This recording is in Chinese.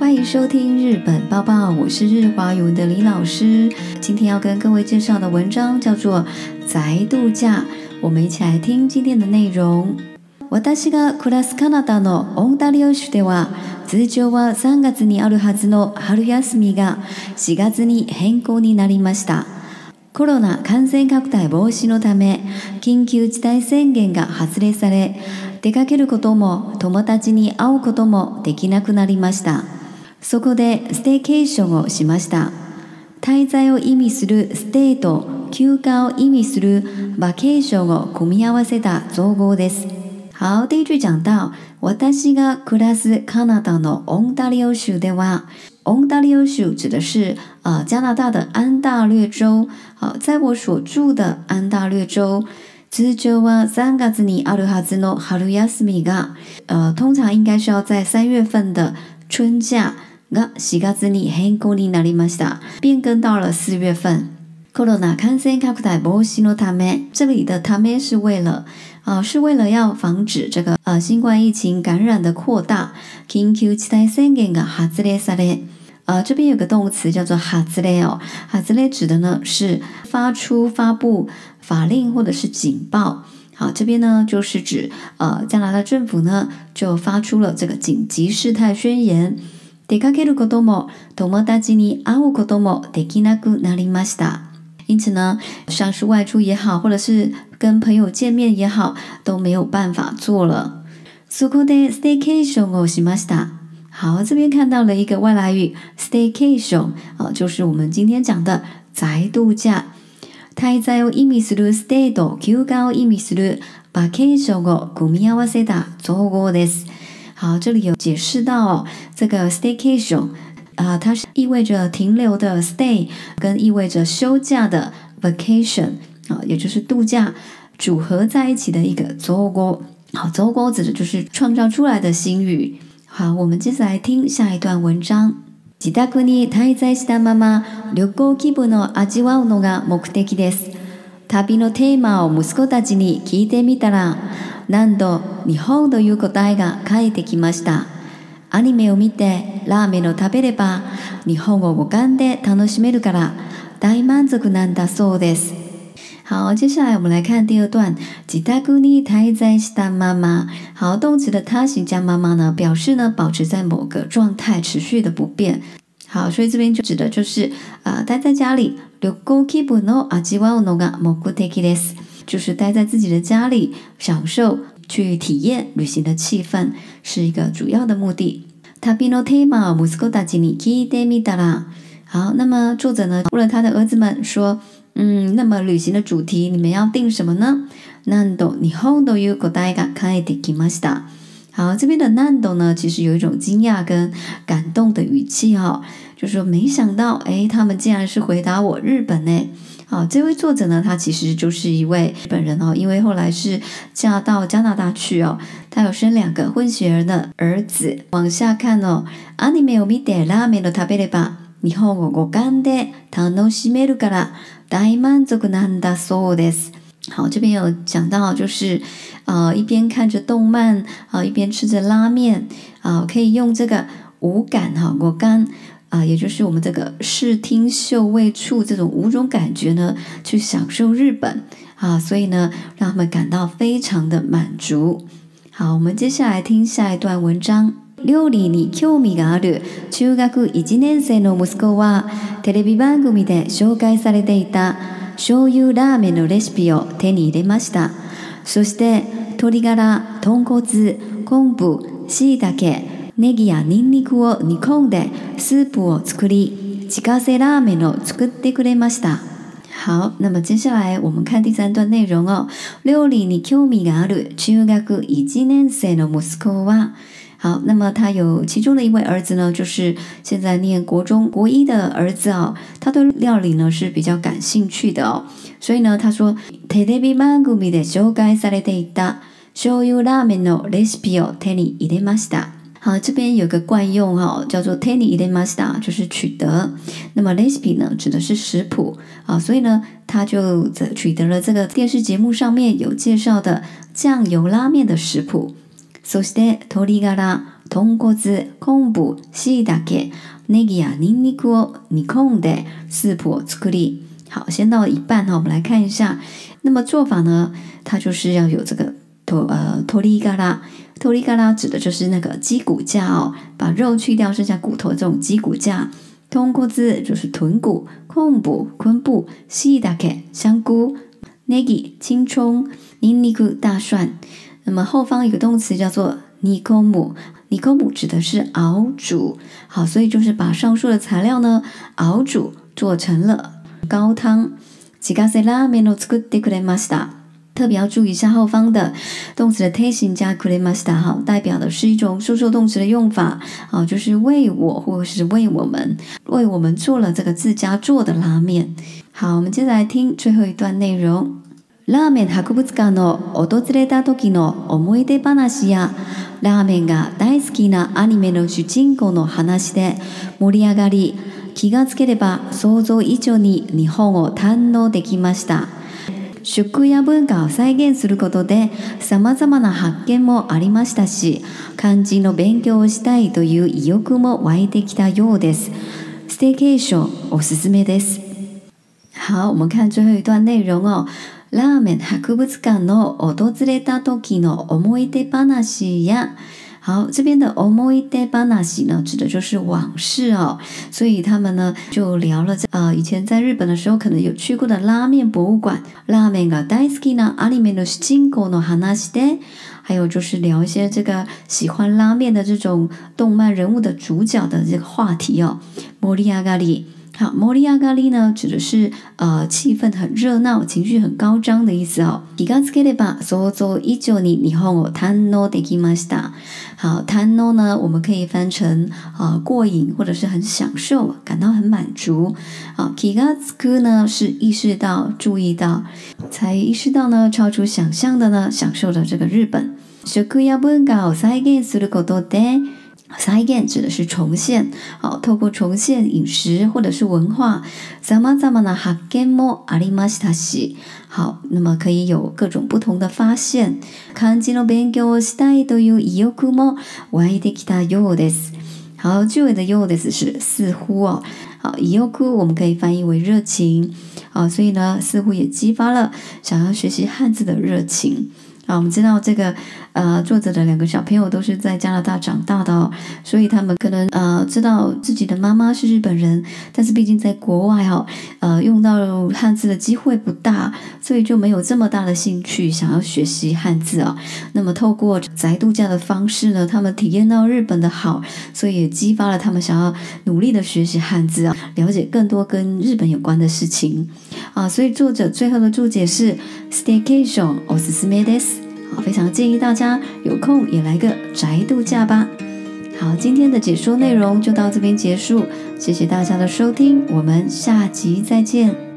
欢迎收听《日本报报》，我是日华语的李老师。今天要跟各位介绍的文章叫做《宅度假》，我们一起来听今天的内容。私が暮らすカナダのオンタリオ州では、通常は3月にあるはずの春休みが4月に変更になりました。コロナ感染拡大防止のため、緊急事態宣言が発令され、出かけることも友達に会うこともできなくなりました。そこでステーケーションをしました滞在を意味するステーと休暇を意味するバケーションを組み合わせた造語です。好，第一句讲到私が暮らすカナダのオンタリオ州では、オンタリオ州指的是呃加拿大的安大略州。好、在我所住的安大略州。通常は3月にあるはずの春休みが、呃，通常应该是要在三月份的春假。が四月に変更になりました。变更到了四月份。コロナ感染拡大防止のため、这里的ため是为了，呃，是为了要防止这个呃新冠疫情感染的扩大。Kingu 期待宣言が発令された。呃，这边有个动词叫做哈兹雷哦，哈兹雷指的呢是发出、发布法令或者是警报。好，这边呢就是指呃加拿大政府呢就发出了这个紧急事态宣言。出かけることも、友達に会うこともできなくなりました。因此呢，上述外出也好，或者是跟朋友见面也好，都没有办法做了。そこでステイケーションをしました。好，这边看到了一个外来语 “staycation”，啊，就是我们今天讲的宅度假。タイ在をイメージるステイド、キューガをイメージる場景所を組み合わせた造語です。好，这里有解释到这个 staycation，啊，它是意味着停留的 stay，跟意味着休假的 vacation，啊，也就是度假组合在一起的一个组合。好，组合指的就是创造出来的新语。好，我们接着来听下一段文章。自宅に滞在したまま、旅行気分の味わうのが目的です。旅のテーマを息子たちに聞いてみたら、何度。日本という答えが書いてきました。アニメを見てラーメンを食べれば日本を五感で楽しめるから大満足なんだそうです。好，接下来我们来看第二段。吉大姑尼太在した妈妈。好，动词的他形加妈妈呢，表示呢保持在某个状态持续的不变。好，所以这边就指的就是呃待在家里。旅行気分の味わうのが目的です。就是待在自己的家里，享受去体验旅行的气氛是一个主要的目的。Tabino tema muskota n i k i demi d a 好，那么作者呢，问了他的儿子们说：“嗯，那么旅行的主题你们要定什么呢？”Nando ni h o n o yukudai ga k a i k i m a d a 好，这边的 Nando 呢，其实有一种惊讶跟感动的语气哈，就说没想到，哎，他们竟然是回答我日本呢。好，这位作者呢，他其实就是一位日本人哦，因为后来是嫁到加拿大去哦。他有生两个混血儿的儿子。往下しかアニメを見てラーメンを食べれば日本語五感で楽しめるから大満足なんだそうです。好，这边有讲到就是，呃，一边看着动漫，啊，一边吃着拉面，啊，可以用这个五感哈，五感。啊，也就是我们这个视、听、嗅、味、触这种五种感觉呢，去享受日本啊，所以呢，让他们感到非常的满足。好，我们接下来听下一段文章。料理に興味がある。秋がく以降にせの物凄わ、テレビ番組で紹介されていた醤油ラーメンのレシピを手に入れました。そして鶏がら、豚骨、昆布、椎茸。ネギやニンニクを煮込んでスープを作り自家製ラーメンを作ってくれました。好，那么接下来我们看第三段内容哦。料理に興味がある中学1年生の息子は。好，那么他有其中的一位儿子呢，就是现在念国中国一的儿子哦，他对料理呢是比较感兴趣的哦，所以呢，他说テレビ番組で紹介されていた醤油ラーメンのレシピを手に入れました。好，这边有个惯用哈、哦，叫做 teni i d e m a s t a 就是取得。那么 recipe 呢，指的是食谱啊，所以呢，他就取得了这个电视节目上面有介绍的酱油拉面的食谱。そして鶏ガラ、豚骨、昆布、しいたけ、ネギやニンニクを煮込んでスープを作り。好，先到一半哈，我们来看一下。那么做法呢，它就是要有这个托呃托利嘎拉，托 o 嘎 i 指的就是那个鸡骨架哦，把肉去掉剩下骨头这种鸡骨架。通过字就是臀骨、空部、昆布、s h a k e 香菇、nagi 青葱、n i n i 大蒜。那么后方一个动词叫做 n i k o m u n i k o m 指的是熬煮。好，所以就是把上述的材料呢熬煮做成了高汤。しがせラーメンを作ってくれま特别要注意一下后方的动词的定型加 k r e m a s t a 哈，代表的是一种述说动词的用法啊，就是为我或者是为我们，为我们做了这个自家做的拉面。好，我们接着来听最后一段内容。ラーメン博物館の訪れた時の思い出話やラーメンが大好きなアニメの主人公の話で盛り上がり気がつければ想像以上に日本を堪能できました。食や文化を再現することで様々な発見もありましたし漢字の勉強をしたいという意欲も湧いてきたようですステーケーションおすすめです好我们看最后一段内容哦ラーメン博物館の訪れた時の思い出話や好，这边的 omoi de banashi 呢，指的就是往事哦，所以他们呢就聊了在呃以前在日本的时候可能有去过的拉面博物馆，拉面 g daisuki na a 里面的是金狗 no h a n a s h de，还有就是聊一些这个喜欢拉面的这种动漫人物的主角的这个话题哦 m o r i y a g a 好，摩利亚咖喱呢，指的是呃气氛很热闹、情绪很高涨的意思哦。いいがつければ、そうそう、伊久に、にほんを楽しきました。好，楽し呢，我们可以翻译成啊过瘾或者是很享受，感到很满足。啊，気づく呢是意识到、注意到，才意识到呢超出想象的呢享受的这个日本。学園や文化を再現することで。再一指的是重现，好，透过重现饮食或者是文化，咋么咋么呢？哈根摸阿里玛し塔西，好，那么可以有各种不同的发现。漢字の勉強をしたいという意欲も湧いてきたようです。好，结尾的ようです是似乎哦。好，意欲我们可以翻译为热情，好，所以呢，似乎也激发了想要学习汉字的热情。啊，我们知道这个，呃，作者的两个小朋友都是在加拿大长大的，所以他们可能呃知道自己的妈妈是日本人，但是毕竟在国外哈，呃，用到汉字的机会不大，所以就没有这么大的兴趣想要学习汉字啊。那么透过宅度假的方式呢，他们体验到日本的好，所以也激发了他们想要努力的学习汉字啊，了解更多跟日本有关的事情啊。所以作者最后的注解是：Staycation or s t a this。好，非常建议大家有空也来个宅度假吧。好，今天的解说内容就到这边结束，谢谢大家的收听，我们下集再见。